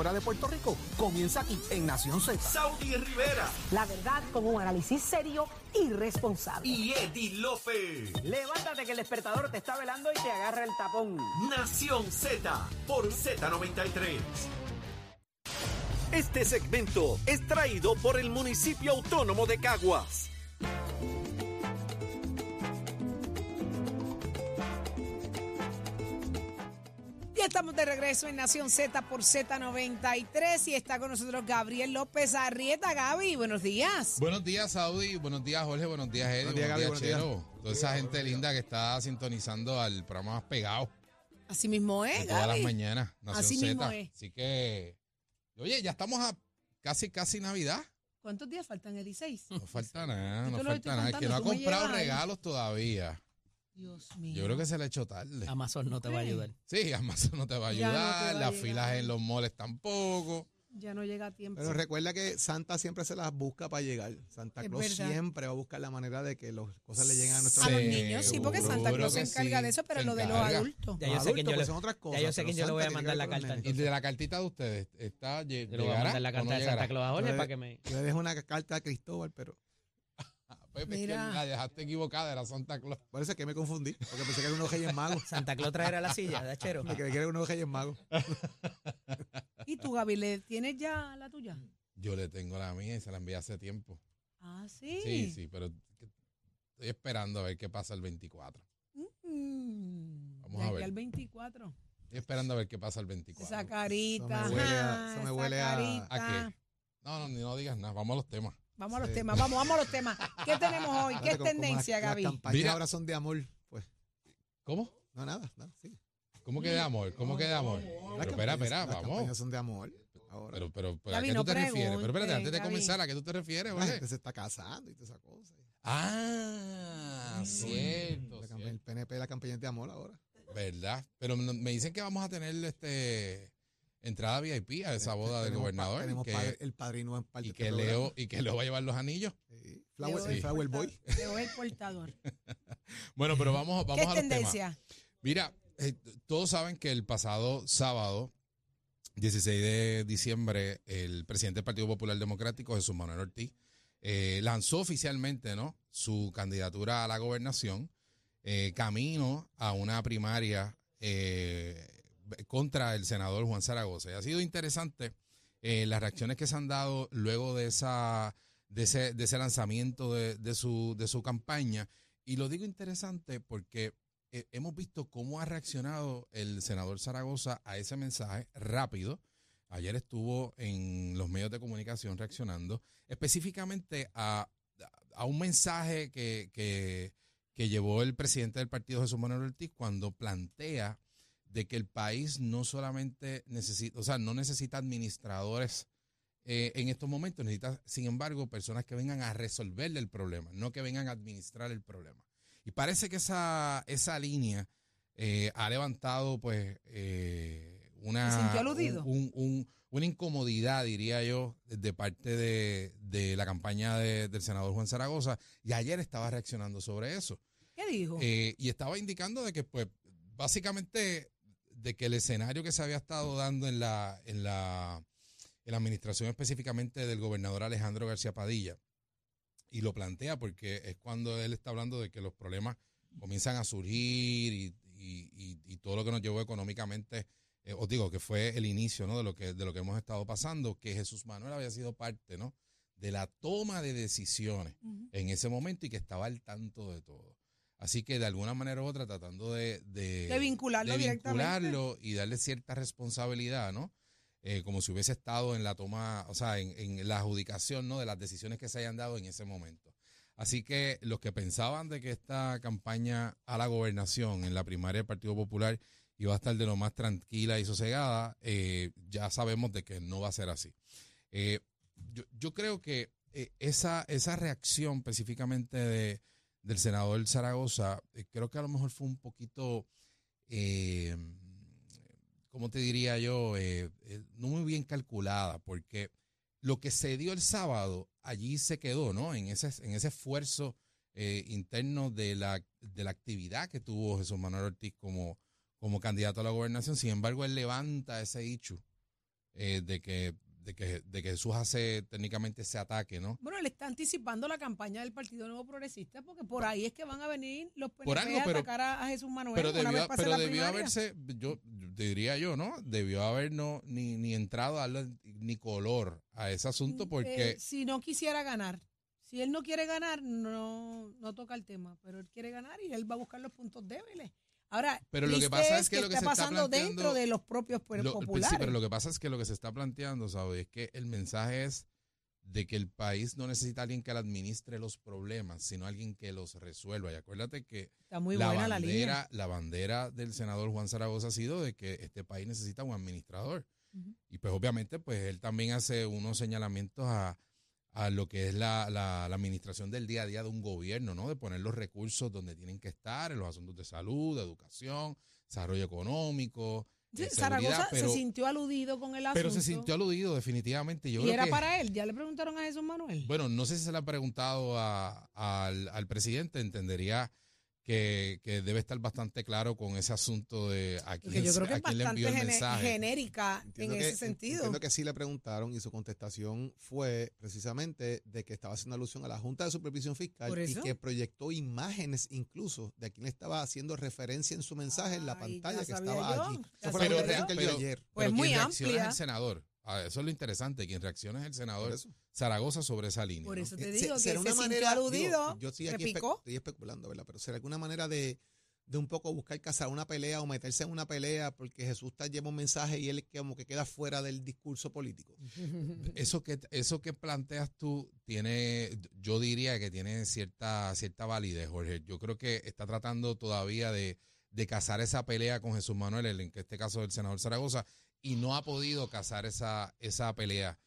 fuera de Puerto Rico comienza aquí en Nación Z. Saudi Rivera La verdad con un análisis serio y responsable. y Eddie Lofe. Levántate que el despertador te está velando y te agarra el tapón. Nación Z por Z93. Este segmento es traído por el municipio autónomo de Caguas. Ya estamos de regreso en Nación Z por Z93 y está con nosotros Gabriel López Arrieta. Gaby, buenos días. Buenos días, Saudi. Buenos días, Jorge. Buenos días, Eddie. Buenos días, Gaby. Buenos días. Chero. Toda esa gente linda que está sintonizando al programa más pegado Así mismo es, todas las Gaby. mañanas. Nación Así Z. mismo es. Así que, oye, ya estamos a casi, casi Navidad. ¿Cuántos días faltan, Eddie? ¿Seis? No falta nada, no falta nada. El que no ha comprado regalos todavía. Dios mío. Yo creo que se le ha hecho tarde. Amazon no te va a ayudar. Sí, Amazon no te va a Ya no te ayudar. va a las filas en los moles tampoco. Ya no llega a tiempo. Pero recuerda que Santa siempre se las busca para llegar. Santa Es Claus verdad. siempre va a buscar la manera de que las cosas le lleguen a nuestros a los Seguro niños, sí, porque Santa Claus se que encarga sí, de eso, pero se lo de los encarga. adultos. Ya yo sé quién yo le- son otras cosas. ya yo sé pero quién yo le voy a Santa mandar tiene la que ver con carta Y de la cartita de ustedes, ¿está, lle- Yo le voy a ¿llegará mandar la o no carta de llegará? Santa Claus a Jorge para que me... Yo le dejo una carta a Cristóbal, pero Pepe, es que Mira. la dejaste equivocada, era Santa Claus. parece que me confundí, porque pensé que era unos reyes magos. Santa Claus traerá la silla, de chero. Me creí que era unos reyes magos. ¿Y tú, Gaby, le tienes ya la tuya? Yo le tengo la mía y se la envié hace tiempo. Ah, sí. Sí, sí, pero estoy esperando a ver qué pasa el 24. Mm, Vamos a ver. al 24. Estoy esperando a ver qué pasa el 24. Esa carita. Eso me huele a- eso me huele. ¿A qué? No, no, ni no digas nada, vamos a los temas. Vamos a los Sí. temas, vamos, vamos a los temas. ¿Qué tenemos hoy? ¿Qué Fíjate es cómo- cómo tendencia, las- Gaby? Las campañas Mira. ahora son de amor. Pues, ¿Cómo? no, nada, nada, sí. ¿Cómo que de amor? ¿Cómo que de amor? Pero Las espera, campañas- espera, Las vamos. campañas son de amor. Ahora. Pero, pero, pero ¿a Gaby, qué no tú te refieres? Pero espérate, antes de Gaby. comenzar, ¿a qué tú te refieres, la Jorge? gente se está casando y toda esa cosa. Ah, cierto, La campa- cierto. el PNP, la campaña es de amor ahora. ¿Verdad? Pero me dicen que vamos a tener este entrada VIP a esa boda del gobernador. Tenemos que- padre- el padrino en parte y que este Leo y que Leo va a llevar los anillos. Sí. Flower, Leo el Boy. Leo es el portador. Bueno, pero vamos, vamos ¿Qué es a los temas. tendencia? Mira, eh, todos saben que el pasado sábado, 16 de diciembre, el presidente del Partido Popular Democrático, Jesús Manuel Ortiz, eh, lanzó oficialmente ¿no? su candidatura a la gobernación, eh, camino a una primaria eh, contra el senador Juan Zaragoza. Y ha sido interesante eh, las reacciones que se han dado luego de, esa, de, ese, de ese lanzamiento de, su, de su campaña. Y lo digo interesante porque eh, hemos visto cómo ha reaccionado el senador Zaragoza a ese mensaje rápido. Ayer estuvo en los medios de comunicación reaccionando específicamente a, a un mensaje que, que, que llevó el presidente del partido Jesús Manuel Ortiz cuando plantea de que el país no solamente necesita, o sea, no necesita administradores eh, en estos momentos, necesita, sin embargo, personas que vengan a resolverle el problema, no que vengan a administrar el problema. Y parece que esa, esa línea eh, ha levantado, pues, eh, una, un- un- una incomodidad, diría yo, de parte de, de la campaña de- del senador Juan Zaragoza. Y ayer estaba reaccionando sobre eso. ¿Qué dijo? Eh, y estaba indicando de que, pues, básicamente, de que el escenario que se había estado dando en la, en la, en la administración específicamente del gobernador Alejandro García Padilla, y lo plantea porque es cuando él está hablando de que los problemas comienzan a surgir y, y- y- y todo lo que nos llevó económicamente, eh, os digo que fue el inicio ¿no? de, lo que, de lo que hemos estado pasando, que Jesús Manuel había sido parte ¿no? de la toma de decisiones en ese momento y que estaba al tanto de todo. Así que de alguna manera u otra tratando de, de, De vincularlo de vincularlo y darle cierta responsabilidad, ¿no? Eh, como si hubiese estado en la toma, o sea, en, en la adjudicación, ¿no? De las decisiones que se hayan dado en ese momento. Así que los que pensaban de que esta campaña a la gobernación en la primaria del Partido Popular iba a estar de lo más tranquila y sosegada, eh, ya sabemos de que no va a ser así. Eh, yo, yo creo que esa, esa reacción específicamente de, del senador Zaragoza, eh, creo que a lo mejor fue un poquito, eh, ¿cómo te diría yo? Eh, eh, no muy bien calculada, porque lo que se dio el sábado allí se quedó, ¿no? En ese, en ese esfuerzo interno de la, de la actividad que tuvo Jesús Manuel Ortiz como, como candidato a la gobernación. Sin embargo, él levanta ese hecho de que de que, de que Jesús hace técnicamente ese ataque, ¿no? Bueno, le está anticipando la campaña del Partido Nuevo Progresista porque por ahí es que van a venir los PNP algo, a pero- atacar a, a Jesús Manuel Pero una debió, vez pase pero debió haberse, yo diría yo, ¿no? Debió haber no, ni, ni entrado a darle ni color a ese asunto porque Eh, si no quisiera ganar. Si él no quiere ganar, no, no toca el tema. Pero él quiere ganar y él va a buscar los puntos débiles. Ahora, Pero lo que pasa es que lo que está se está pasando dentro de los propios Lo- pues, populares. Sí, pero lo que pasa es que lo que se está planteando, ¿sabes? Es que el mensaje es de que el país no necesita a alguien que le administre los problemas, sino alguien que los resuelva. Y acuérdate que está muy la, buena la línea. bandera, la bandera del senador Juan Zaragoza ha sido de que este país necesita un administrador. Y pues obviamente, pues él también hace unos señalamientos a, a lo que es la, la- la administración del día a día de un gobierno, ¿no? De poner los recursos donde tienen que estar, en los asuntos de salud, de educación, desarrollo económico, Sí, de Zaragoza pero, se sintió aludido con el asunto. pero se sintió aludido definitivamente. Yo y creo era que- para él. Ya le preguntaron a Jesús Manuel. bueno, no sé si se le ha preguntado a- al, al presidente, entendería que, que debe estar bastante claro con ese asunto de a Porque quién, yo creo que a es quién le envió el mensaje. genérica Entiendo en que- ese sentido. Entiendo que sí le preguntaron y su contestación fue precisamente de que estaba haciendo alusión a la Junta de Supervisión Fiscal y eso. que proyectó imágenes incluso de a quien estaba haciendo referencia en su mensaje en la pantalla que estaba yo, allí. Esa fue la yo. que Pero- ayer. Pues pero muy amplia. el senador. Ah, eso es lo interesante. Quien reacciona es el senador. Zaragoza sobre esa línea. Por ¿no? eso te digo que será se una manera, digo, aludido, yo estoy se aquí espe- picó. estoy especulando, ¿verdad? Pero será alguna manera de, de un poco buscar cazar una pelea o meterse en una pelea porque Jesús te lleva un mensaje y él como que queda fuera del discurso político. Eso que, eso que planteas tú tiene, yo diría que tiene cierta, cierta validez, Jorge. Yo creo que está tratando todavía de, de cazar esa pelea con Jesús Manuel, el- en este caso el senador Zaragoza, y no ha podido cazar esa, esa pelea.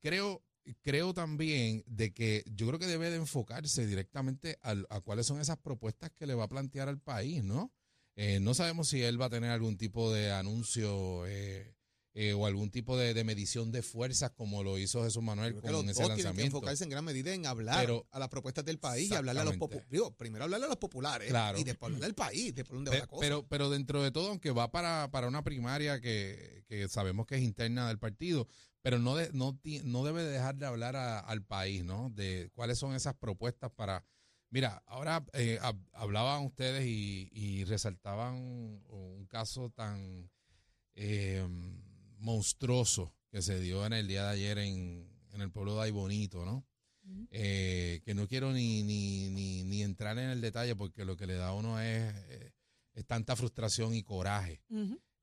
Creo, creo también de que yo creo que debe de enfocarse directamente a, cuáles son esas propuestas que le va a plantear al país, ¿no? Eh, no sabemos si él va a tener algún tipo de anuncio eh, eh, o algún tipo de, de medición de fuerzas como lo hizo Jesús Manuel con los ese dos tienen que lanzamiento. enfocarse en gran medida en hablar Pero- a las propuestas del país y hablarle a los. Digo, primero hablarle a los populares Claro. y después hablarle al país, después donde va Pe- la cosa. Pero, pero dentro de todo, aunque va para, para una primaria que, que sabemos que es interna del partido, pero no, de- no, no debe dejar de hablar a- al país, ¿no? De cuáles son esas propuestas para... Mira, ahora eh, hab- hablaban ustedes y, y resaltaban un caso tan monstruoso que se dio en el día de ayer en, en el pueblo de Aybonito, ¿no? Eh, que no quiero ni, ni, ni, ni entrar en el detalle porque lo que le da a uno es, eh, es tanta frustración y coraje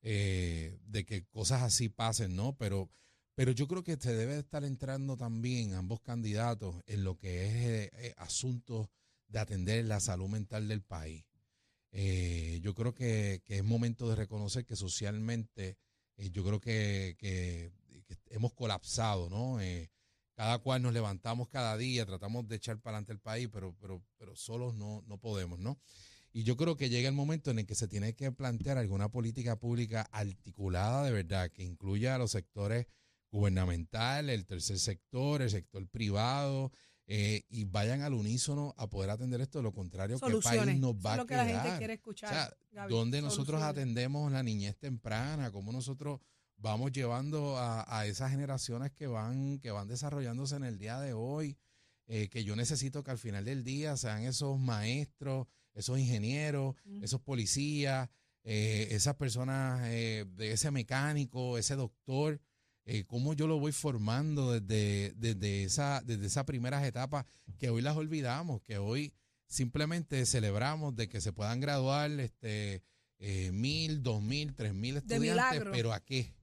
eh, de que cosas así pasen, ¿no? Pero, pero yo creo que se debe estar entrando también ambos candidatos en lo que es eh, asuntos de atender la salud mental del país. Yo creo que, que es momento de reconocer que socialmente eh, yo creo que, que- hemos colapsado, ¿no? Eh, cada cual nos levantamos cada día, tratamos de echar para adelante el país, pero, pero, pero solos no, no podemos, ¿no? Y yo creo que llega el momento en el que se tiene que plantear alguna política pública articulada de verdad, que incluya a los sectores gubernamentales, el tercer sector, el sector privado, eh, y vayan al unísono a poder atender esto. De lo contrario, que el país nos Eso va es a lo que la gente quiere O escuchar. sea, Gaby, donde nosotros atendemos la niñez temprana, cómo nosotros vamos llevando a, a esas generaciones que van, que van desarrollándose en el día de hoy, eh, que yo necesito que al final del día sean esos maestros, esos ingenieros, esos policías, eh, esas personas, eh, de ese mecánico, ese doctor, eh, cómo yo lo voy formando desde, desde, esa, desde esas primeras etapas que hoy las olvidamos, que hoy simplemente celebramos de que se puedan graduar este eh, mil, dos mil, tres mil estudiantes, pero ¿a qué?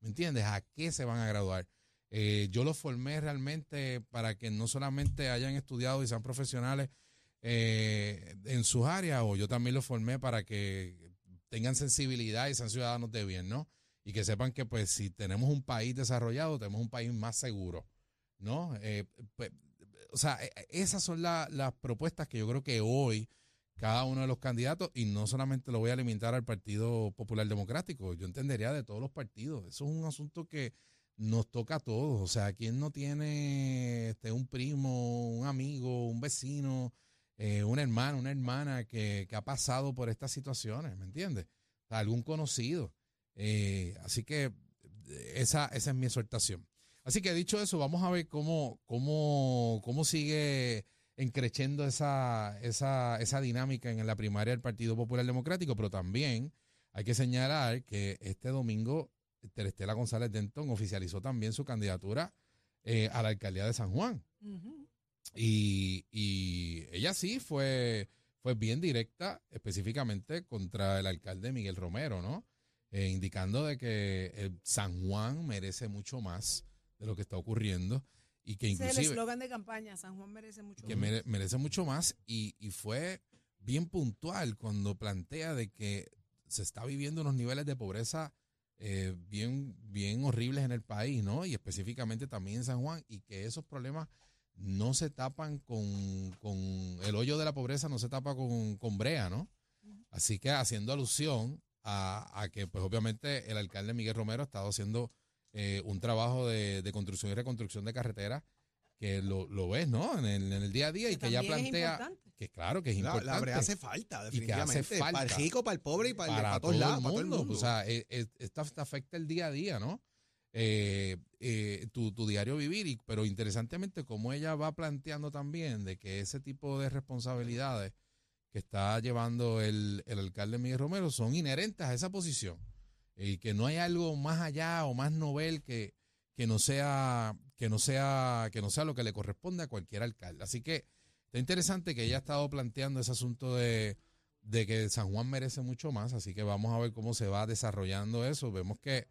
¿Me entiendes? ¿A qué se van a graduar? Eh, yo los formé realmente para que no solamente hayan estudiado y sean profesionales eh, en sus áreas, o yo también los formé para que tengan sensibilidad y sean ciudadanos de bien, ¿no? Y que sepan que pues si tenemos un país desarrollado, tenemos un país más seguro, ¿no? Eh, pues, o sea, eh, esas son la- las propuestas que yo creo que hoy cada uno de los candidatos, y no solamente lo voy a limitar al Partido Popular Democrático, yo entendería de todos los partidos. Eso es un asunto que nos toca a todos. O sea, ¿quién no tiene este, un primo, un amigo, un vecino, eh, un hermano, una hermana que, que ha pasado por estas situaciones? ¿Me entiendes? Algún conocido. Eh, así que esa, esa es mi exhortación. Así que dicho eso, vamos a ver cómo, cómo, cómo sigue encrechendo esa, esa, esa dinámica en la primaria del Partido Popular Democrático, pero también hay que señalar que este domingo Terestela González Denton oficializó también su candidatura eh, a la alcaldía de San Juan. Y, y ella sí fue, fue bien directa, específicamente contra el alcalde Miguel Romero, ¿no? Eh, indicando de que eh, San Juan merece mucho más de lo que está ocurriendo y que Ese es el inclusive eslogan de campaña. San Juan merece mucho. que más. mere- merece mucho más y, y fue bien puntual cuando plantea de que se está viviendo unos niveles de pobreza eh, bien, bien horribles en el país, ¿no? Y específicamente también en San Juan y que esos problemas no se tapan con, con el hoyo de la pobreza, no se tapa con, con brea, ¿no? Así que haciendo alusión a, a que, pues obviamente, el alcalde Miguel Romero ha estado haciendo eh, un trabajo de, de construcción y reconstrucción de carreteras que lo, lo ves, ¿no? En el, en el día a día y que ya plantea importante. que claro que es La, importante. la hace falta, Y que hace definitivamente. falta. Para el rico, para el pobre y para, el- para, para todo todos lados, el para todo el mundo. mundo. O sea, eh, eh, esta, esta afecta el día a día, ¿no? Eh, eh, tu, tu diario vivir, y, pero interesantemente como ella va planteando también de que ese tipo de responsabilidades que está llevando el, el alcalde Miguel Romero son inherentes a esa posición y que no hay algo más allá o más novel que, que no sea que no sea que no sea lo que le corresponde a cualquier alcalde. Así que está interesante que ella ha estado planteando ese asunto de, de que San Juan merece mucho más, así que vamos a ver cómo se va desarrollando eso. Vemos que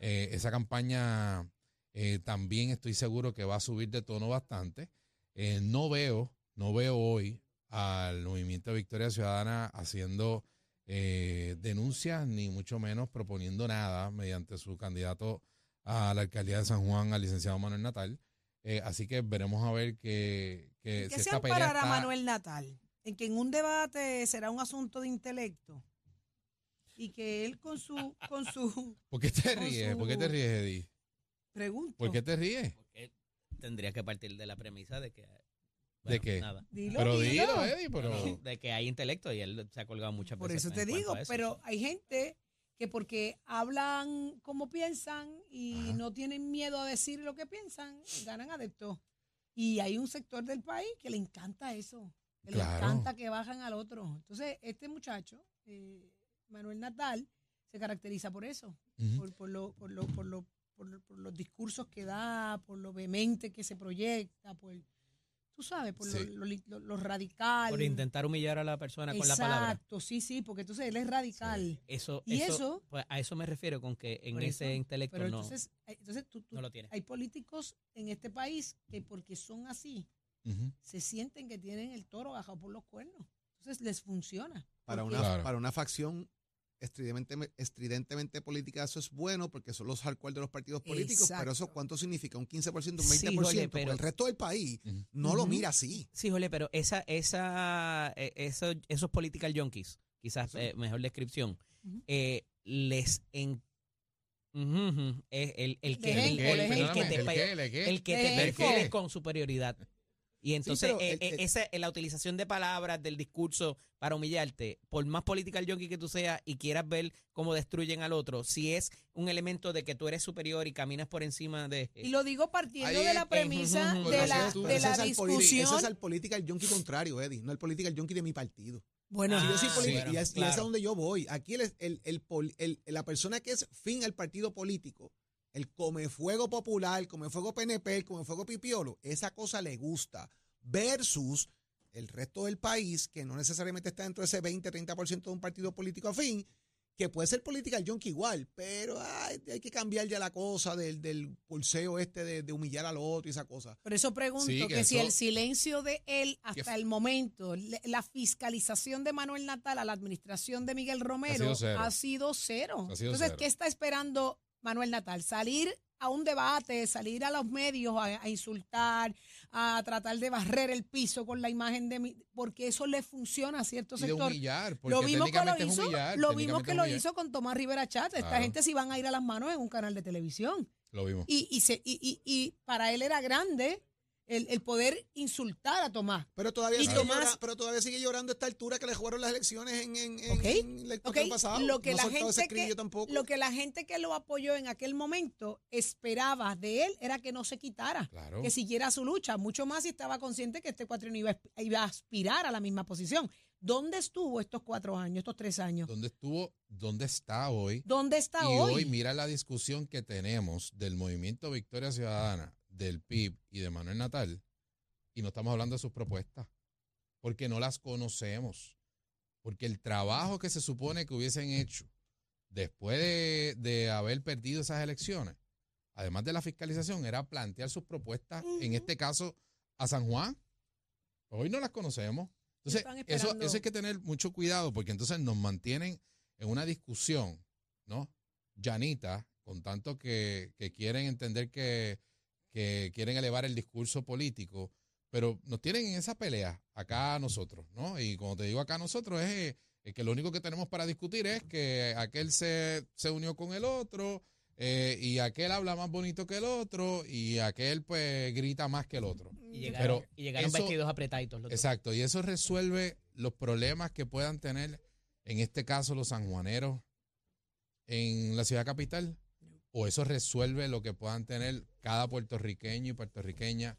eh, esa campaña eh, también estoy seguro que va a subir de tono bastante. Eh, no veo, no veo hoy al movimiento de Victoria Ciudadana haciendo eh, denuncias, ni mucho menos proponiendo nada mediante su candidato a la alcaldía de San Juan, al licenciado Manuel Natal. Eh, así que veremos a ver que, que ¿En si qué se amparará está- Manuel Natal? En que en un debate será un asunto de intelecto. Y que él con su, con su ¿Por qué te con ríes? ¿Por qué te su- ríes, Eddie? pregunta. ¿Por qué te ríes? Porque tendría que partir de la premisa de que. ¿De qué? Nada. Dilo, Pero dilo. dilo, Eddie, pero... No, de que hay intelecto y él se ha colgado muchas Por veces. eso te digo, eso. pero hay gente que porque hablan como piensan y Ajá. no tienen miedo a decir lo que piensan, ganan adeptos. Y hay un sector del país que le encanta eso, que le encanta que bajan al otro. Entonces, este muchacho, eh, Manuel Natal, se caracteriza por eso, por, por, lo, por, lo, por, lo- por lo- por los discursos que da, por lo vehemente que se proyecta, por, tú sabes, por Sí. lo, li- lo- lo radical. Por intentar humillar a la persona con la palabra. Exacto, sí, sí, porque entonces él es radical. Eso, Y eso, eso- pues, a eso me refiero con que en Por ese eso, intelecto Pero no, entonces, eh, entonces tú, tú- no lo tiene. hay políticos en este país que porque son así, se sienten que tienen el toro bajado por los cuernos. Entonces les funciona. Para una, Claro. para una facción estridentemente, estridentemente política, eso es bueno porque son los hardcore de los partidos políticos, pero eso. ¿cuánto significa? ¿Un 15%, un Sí, 20%? Jorge, Porque pero- el resto del país no lo mira así. Sí, Jole, pero esa, esa, eh, eso- esos political junkies, quizás eh, mejor descripción, eh, les es el, el que, el, el- el que te, ¿El que te perfiles con superioridad. Y entonces, eh, el- eh, el- esa, la utilización de palabras, del discurso para humillarte, por más political junkie que tú seas y quieras ver cómo destruyen al otro, si es un elemento de que tú eres superior y caminas por encima de... Y lo digo partiendo Ahí de la premisa de la, es- de ese la es el politi- discusión. Ese es el political junkie contrario, Eddie, no el political junkie de mi partido. Bueno, Si yo soy Ah, y, es, y es a donde yo voy. Aquí el, el, el pol- el- la persona que es fin al partido político, el comefuego popular, el comefuego PNP, el comefuego pipiolo, esa cosa le gusta. Versus el resto del país, que no necesariamente está dentro de ese 20-30% de un partido político afín, que puede ser political junkie igual, pero ay, hay que cambiar ya la cosa del, del pulseo este de, de humillar al otro y esa cosa. por eso pregunto Sí, que, que si el silencio de él hasta el momento, la fiscalización de Manuel Natal a la administración de Miguel Romero sido cero. ha sido cero. Ha sido Entonces, cero. ¿qué está esperando Manuel Natal? Salir a un debate, salir a los medios a, a insultar, a tratar de barrer el piso con la imagen de mi, porque eso le funciona a cierto Y de sector. humillar, porque Lo mismo que lo hizo, humillar, lo técnicamente que lo hizo con Tomás Rivera Chat. Esta Claro. gente se iban a ir a las manos en un canal de televisión. Lo vimos. Y, y, se, y, y, y para él era grande el, el poder insultar a Tomás. Pero todavía, Y sigue Tomás- llora- pero todavía sigue llorando a esta altura que le jugaron las elecciones en, el pasado. Lo que no la gente que- tampoco. Lo que la gente que lo apoyó en aquel momento esperaba de él era que no se quitara, Claro. que siguiera su lucha, mucho más si estaba consciente que este cuatrienio iba, iba a aspirar a la misma posición. ¿Dónde estuvo estos cuatro años, estos tres años? ¿Dónde estuvo? ¿Dónde está hoy? ¿Dónde está y hoy? hoy mira la discusión que tenemos del movimiento Victoria Ciudadana, del PIB y de Manuel Natal, y no estamos hablando de sus propuestas, porque no las conocemos, porque el trabajo que se supone que hubiesen hecho después de, de haber perdido esas elecciones, además de la fiscalización, era plantear sus propuestas, en este caso, a San Juan. Hoy no las conocemos. Entonces, eso, eso hay que tener mucho cuidado, porque entonces nos mantienen en una discusión, ¿no? Llanita, con tanto que, que quieren entender que, que quieren elevar el discurso político, pero nos tienen en esa pelea acá nosotros, ¿no? Y como te digo acá nosotros es, es que lo único que tenemos para discutir es que aquel se, se unió con el otro eh, y aquel habla más bonito que el otro y aquel pues grita más que el otro. Y llegaron, Pero y llegaron eso- vestidos apretaditos los dos. Exacto, y eso resuelve los problemas que puedan tener, en este caso, los sanjuaneros en la ciudad capital, o eso resuelve lo que puedan tener cada puertorriqueño y puertorriqueña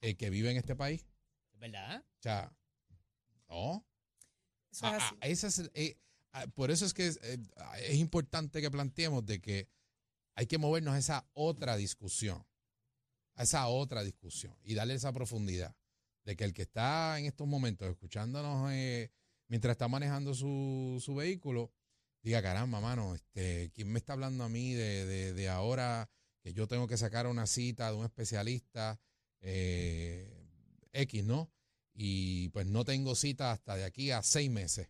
eh, que vive en este país. ¿Verdad? O sea, no. Eso es Ah, así. ah, ese es el- eh, ah, por eso es que es, eh, es importante que planteemos de que hay que movernos a esa otra discusión, a esa otra discusión y darle esa profundidad de que el que está en estos momentos escuchándonos mientras está manejando su, su vehículo, diga, caramba, mano, este, ¿quién me está hablando a mí de, de- de ahora que yo tengo que sacar una cita de un especialista eh, X, ¿no? Y pues no tengo cita hasta de aquí a seis meses.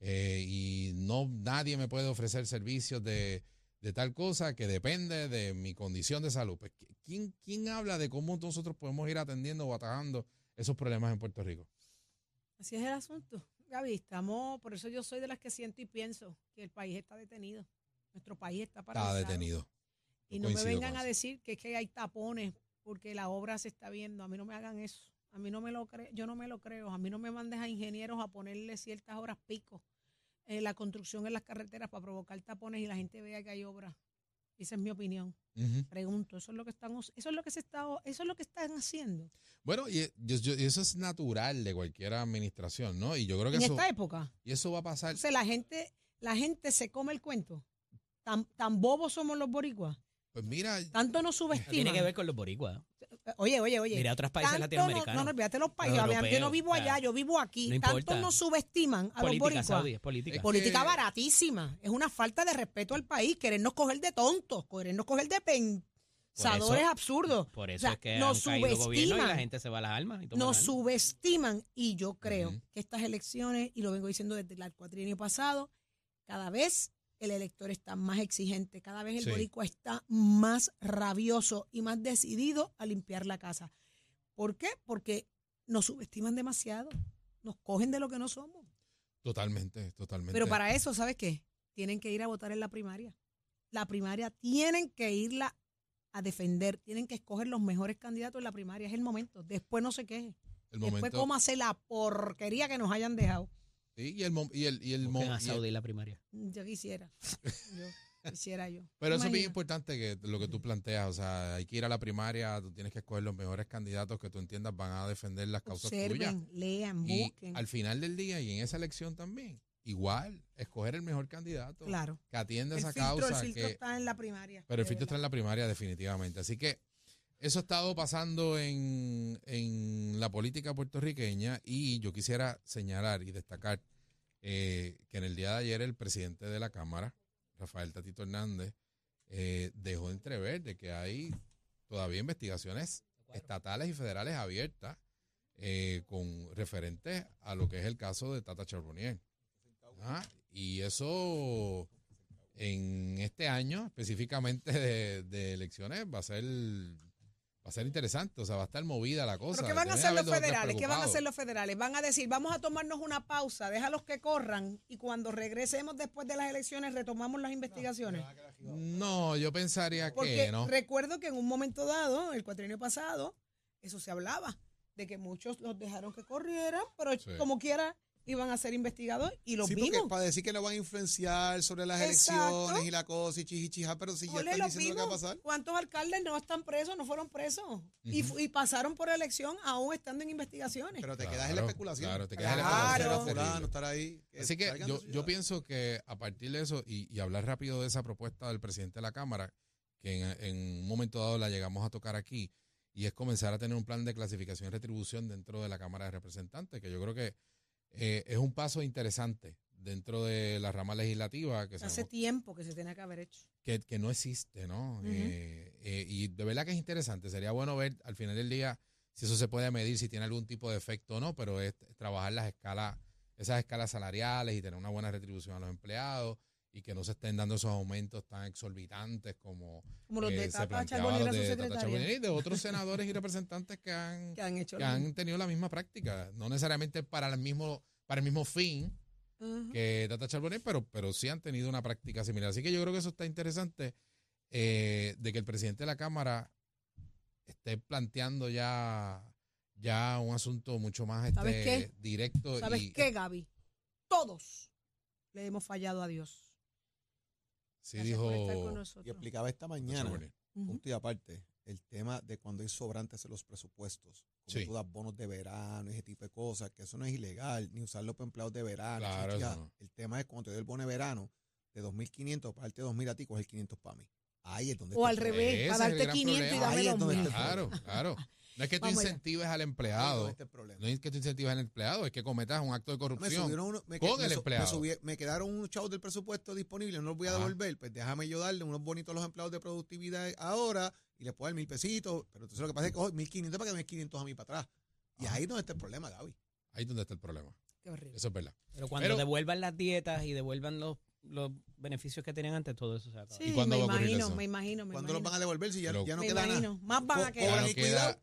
Eh, y no nadie me puede ofrecer servicios de, de tal cosa que depende de mi condición de salud. Pues, ¿quién, ¿Quién habla de cómo nosotros podemos ir atendiendo o atajando esos problemas en Puerto Rico? Así es el asunto. Gaby, estamos, por eso yo soy de las que siento y pienso que el país está detenido. Nuestro país está Está paralizado. detenido. Y no me vengan a decir que es que hay tapones porque la obra se está viendo. A mí no me hagan eso. A mí no me lo creo. Yo no me lo creo. A mí no me mandes a ingenieros a ponerle ciertas horas pico en la construcción en las carreteras para provocar tapones y la gente vea que hay obra. Esa es mi opinión. Ujú. Pregunto, eso es lo que están, eso es lo que se está, eso es lo que están haciendo Bueno, y, yo- yo- y eso es natural de cualquier administración, ¿no? Y yo creo que en eso, esta época. y eso va a pasar. Entonces la gente, la gente se come el cuento. Tan, tan bobos somos los boricuas. Pues mira, Tanto nos No tiene subestiman. que ver con los boricuas. Oye, oye, oye. Mira otros países Tanto latinoamericanos. No, no, olvídate los países. Los yo no europeos, vivo allá, yo vivo aquí. no Tanto nos subestiman a los política, boricuas. Saudi, es política. Es Política que- baratísima. Es una falta de respeto al país. Querernos coger de tontos, querernos coger de pensadores absurdos. Por O eso sea, es que nos han caído gobierno y la subestiman. gente se va a las armas. Y toma Nos las subestiman y yo creo que estas elecciones, y lo vengo diciendo desde el cuatrienio pasado, cada vez el elector está más exigente, cada vez el Sí. boricua está más rabioso y más decidido a limpiar la casa. ¿Por qué? Porque nos subestiman demasiado, nos cogen de lo que no somos. totalmente, totalmente. Pero para eso, ¿sabes qué? Tienen que ir a votar en la primaria. La primaria tienen que irla a defender, tienen que escoger los mejores candidatos en la primaria, es el momento. Después no se queje. el Después momento, cómase la porquería que nos hayan dejado. Sí, y el, y el, y el, mo- Busquen a y el- Saudi la primaria. Yo quisiera. Yo quisiera yo. Pero eso es bien importante que lo que tú planteas, o sea, hay que ir a la primaria, tú tienes que escoger los mejores candidatos que tú entiendas van a defender las causas tuyas. Observen, lean, Y busquen. al final del día y en esa elección también, igual, escoger el mejor candidato Claro. que atienda El esa filtro, el causa. filtro que, está en la primaria. pero el de filtro está en la primaria definitivamente. Así que eso ha estado pasando en, en la política puertorriqueña y yo quisiera señalar y destacar eh, que en el día de ayer el presidente de la Cámara, Rafael Tatito Hernández, eh, dejó entrever de que hay todavía investigaciones estatales y federales abiertas eh, con referentes a lo que es el caso de Tata Charbonnier. Y eso en este año, específicamente de, de elecciones, va a ser va a ser interesante, o sea, va a estar movida la cosa. ¿Pero qué van a hacer los federales? ¿Qué van a hacer los federales? Van a decir, vamos a tomarnos una pausa, déjalos que corran y cuando regresemos después de las elecciones retomamos las investigaciones. No, yo pensaría Porque que no. recuerdo que en un momento dado, el cuatrienio pasado, eso se hablaba, de que muchos los dejaron que corrieran, pero Sí. como quiera iban a ser investigados y los Sí, vimos. porque para decir que no van a influenciar sobre las Exacto. elecciones y la cosa y chichichija, pero si ya están diciendo lo que va a pasar. ¿Cuántos alcaldes no están presos, no fueron presos? y, pasaron por elección aún estando en investigaciones. Pero te Claro, quedas en la especulación. claro, te quedas en la especulación, estar ahí. Así que yo, pienso que a partir de eso y, y hablar rápido de esa propuesta del presidente de la Cámara, que en, en un momento dado la llegamos a tocar aquí, y es comenzar a tener un plan de clasificación y retribución dentro de la Cámara de Representantes, que yo creo que eh, es un paso interesante dentro de la rama legislativa que, Hace sabemos tiempo que se tenía que haber hecho. que, que no existe, ¿no? Eh, eh, y de verdad que es interesante. Sería bueno ver al final del día si eso se puede medir, si tiene algún tipo de efecto o no, pero es trabajar las escalas, esas escalas salariales y tener una buena retribución a los empleados y que no se estén dando esos aumentos tan exorbitantes como, Como los eh, de se Tata planteaba de Tata y de otros senadores y representantes que han, Que han hecho que han tenido la misma práctica, no necesariamente para el mismo, para el mismo fin, que Tata Charbonnier, pero, pero sí han tenido una práctica similar. Así que yo creo que eso está interesante eh, de que el presidente de la Cámara esté planteando ya, ya un asunto mucho más ¿Sabes este, qué? directo. ¿Sabes y, qué, Gaby? Todos le hemos fallado a Dios. Sí Gracias dijo Y explicaba esta mañana, Charbonnier. Ujú. punto y aparte, el tema de cuando hay sobrantes en los presupuestos. Como Sí. tú das bonos de verano, ese tipo de cosas, que eso no es ilegal, ni usarlo para empleados de verano. Claro, no. El tema es cuando te doy el bono de verano de 2.500, parte de 2.000 a ti, coge el 500 para mí. Ahí es donde O al revés, para darte gran 500 y dame Ahí es donde Claro, claro. No es que tú Vamos allá. incentives al empleado, problema. no es que tú incentives al empleado, es que cometas un acto de Me corrupción. subieron uno- me, con me el empleado. Me, subí- me quedaron unos chavos del presupuesto disponibles, no los voy a Ajá. devolver. Pues déjame yo darle unos bonitos a los empleados de productividad ahora y les puedo dar mil pesitos. Pero entonces lo que pasa es que cojo 1.500 para que me den 500 a mí para atrás. Y Ajá. ahí es donde está el problema, Gaby. Ahí es donde está el problema. Qué horrible. Eso es verdad. Pero cuando Pero- devuelvan las dietas y devuelvan los, los beneficios que tenían antes, todo eso se acaba. Sí, cuándo me va a ocurrir imagino, eso? me imagino, me ¿Cuándo los van a devolver si ya, Pero- ya no me queda imagino. nada? Más van a quedar. cobran no y queda,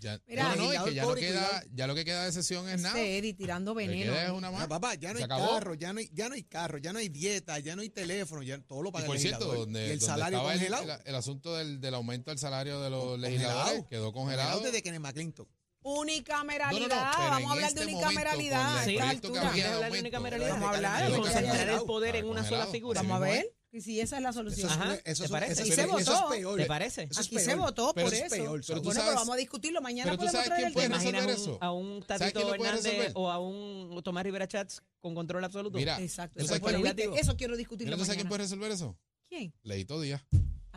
ya, Mira, no, no, que ya y queda, ya lo que queda de sesión es nada. Este Eddie tirando veneno. es una más. papá, ya no Se hay acabó. carro, ya no hay, ya no hay carro, ya no hay dieta, ya no hay teléfono, ya todo lo Y paga por el cierto, legislador. donde, y el donde salario el, congelado. el- el asunto del, del aumento del salario de los Congelado. legisladores quedó congelado. desde Kenneth McClinton. Unicameralidad. No, no, Vamos a hablar este de momento, unicameralidad. a había ¿Quieres de hablar de unicameralidad? Vamos a hablar, De vamos a concentrar hablar. el poder en una sola figura. Vamos a ver. Y si esa es la solución. Eso, Ajá, es, eso, ¿te es- parece? eso, Aquí es- se eso votó. es peor. ¿Te parece? Eso es Aquí se peor. votó Pero por es eso. peor. Pero tú bueno, sabes- pero vamos a discutirlo. Mañana pero tú podemos sabes traer quién el puede tema. resolver eso? a un ¿Sabes quién Tatito Hernández o a un Tomás Rivera Chats con control absoluto? Mira, Exacto. ¿tú Eso, ¿viste? Eso quiero discutirlo Mira, ¿tú sabes quién puede resolver eso? ¿Quién? Leito Díaz.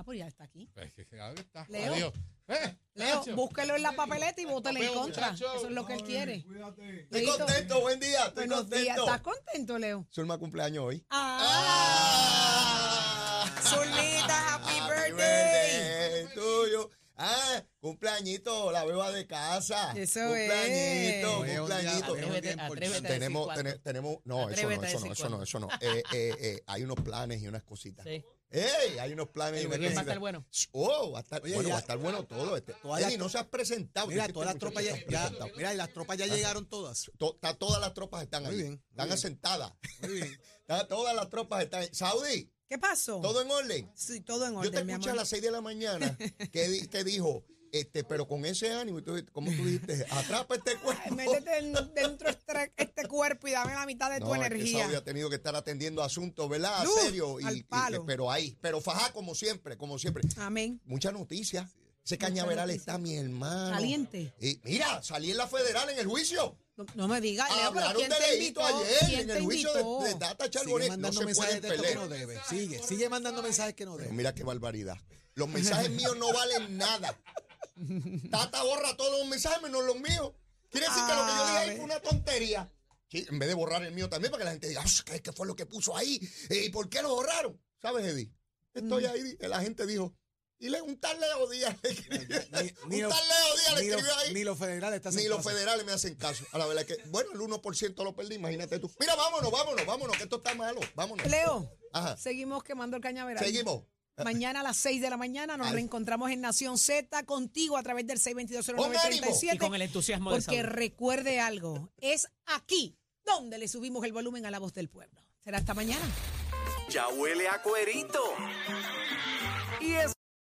Ah, pues ya está aquí. Pues, está. Leo. Adiós. Eh, Leo, Nacho. búsquelo en la papeleta y vótale en contra. muchacho. Eso es lo que él quiere. Estoy Leito, contento, buen día, estoy Buenos días. contento. ¿Estás contento, Leo? Zulma cumpleaños hoy. Ah. Zulmita, happy birthday. birthday tuyo. Ah, cumpleañito, la beba de casa. Eso cumpleañito, es. cumpleañito. Decir Tenemos, tenemos, no, eso no, eso no, eso no, eso no. Eh, eh, eh, hay unos planes y unas cositas. Sí. ¡Ey! Hay unos planes y ¿Y unas quién va a estar bueno? Oh, va a estar, Oye, bueno, ya- va a estar bueno todo. Este. Eddie, no se has presentado. Mira, todas las tropas ya, ya- mira, y las tropas ya llegaron todas. To- ta- todas las tropas están Muy ahí. bien, están bien. asentadas. Muy bien. Ta- todas las tropas están ahí. Saudi, ¿Qué pasó? ¿todo en orden? Sí, todo en Yo orden, te mi escuché a las 6 de la mañana que te dijo, este, pero con ese ánimo, y tú, dijiste, atrapa este cuerpo. Ay, Métete en- dentro este, este cuerpo y dame la mitad de tu No, es que energía. Saudi ha tenido que estar atendiendo asuntos, ¿verdad? Luz, Serio. Y, al y- palo. pero ahí, pero fajá como siempre, como siempre. Amén. Mucha noticia. Ese cañaveral noticia. está mi hermano. Caliente. Y mira, salí en la federal en el juicio. No, no me digas, Leo, pero Hablaron ¿quién de te Leito invitó? ayer ¿Quién en el juicio de, de Tata Sigue Charbonnet. No mandando se mensajes de que no debe. Sigue, sigue mandando mensajes que no Pero debe. mira qué barbaridad. Los mensajes míos no valen nada. Tata borra todos los mensajes menos los míos. Quiere decir que lo que yo dije ahí fue una tontería. Sí, en vez de borrar el mío también, para que la gente diga, "Ah, ¿qué, qué fue lo que puso ahí? Eh, ¿Y por qué lo borraron? ¿Sabes, Eddie? Estoy ahí, la gente dijo, y le, un tal Leo Díaz un los- tal Leo Díaz le escribió ahí. ni los federales Ni los federales me hacen caso. A la verdad es que, bueno, el 1% lo perdí, imagínate tú. Mira, vámonos, vámonos, vámonos, que esto está malo. Vámonos. Leo, Ajá. seguimos quemando el cañaveral. Seguimos. Mañana a las 6 de la mañana nos Ay. reencontramos en Nación Z contigo a través del Con ánimo. 6220937. Y con el entusiasmo de Porque recuerde algo, es aquí donde le subimos el volumen a la voz del pueblo. Será hasta mañana. Ya huele a cuerito. Y es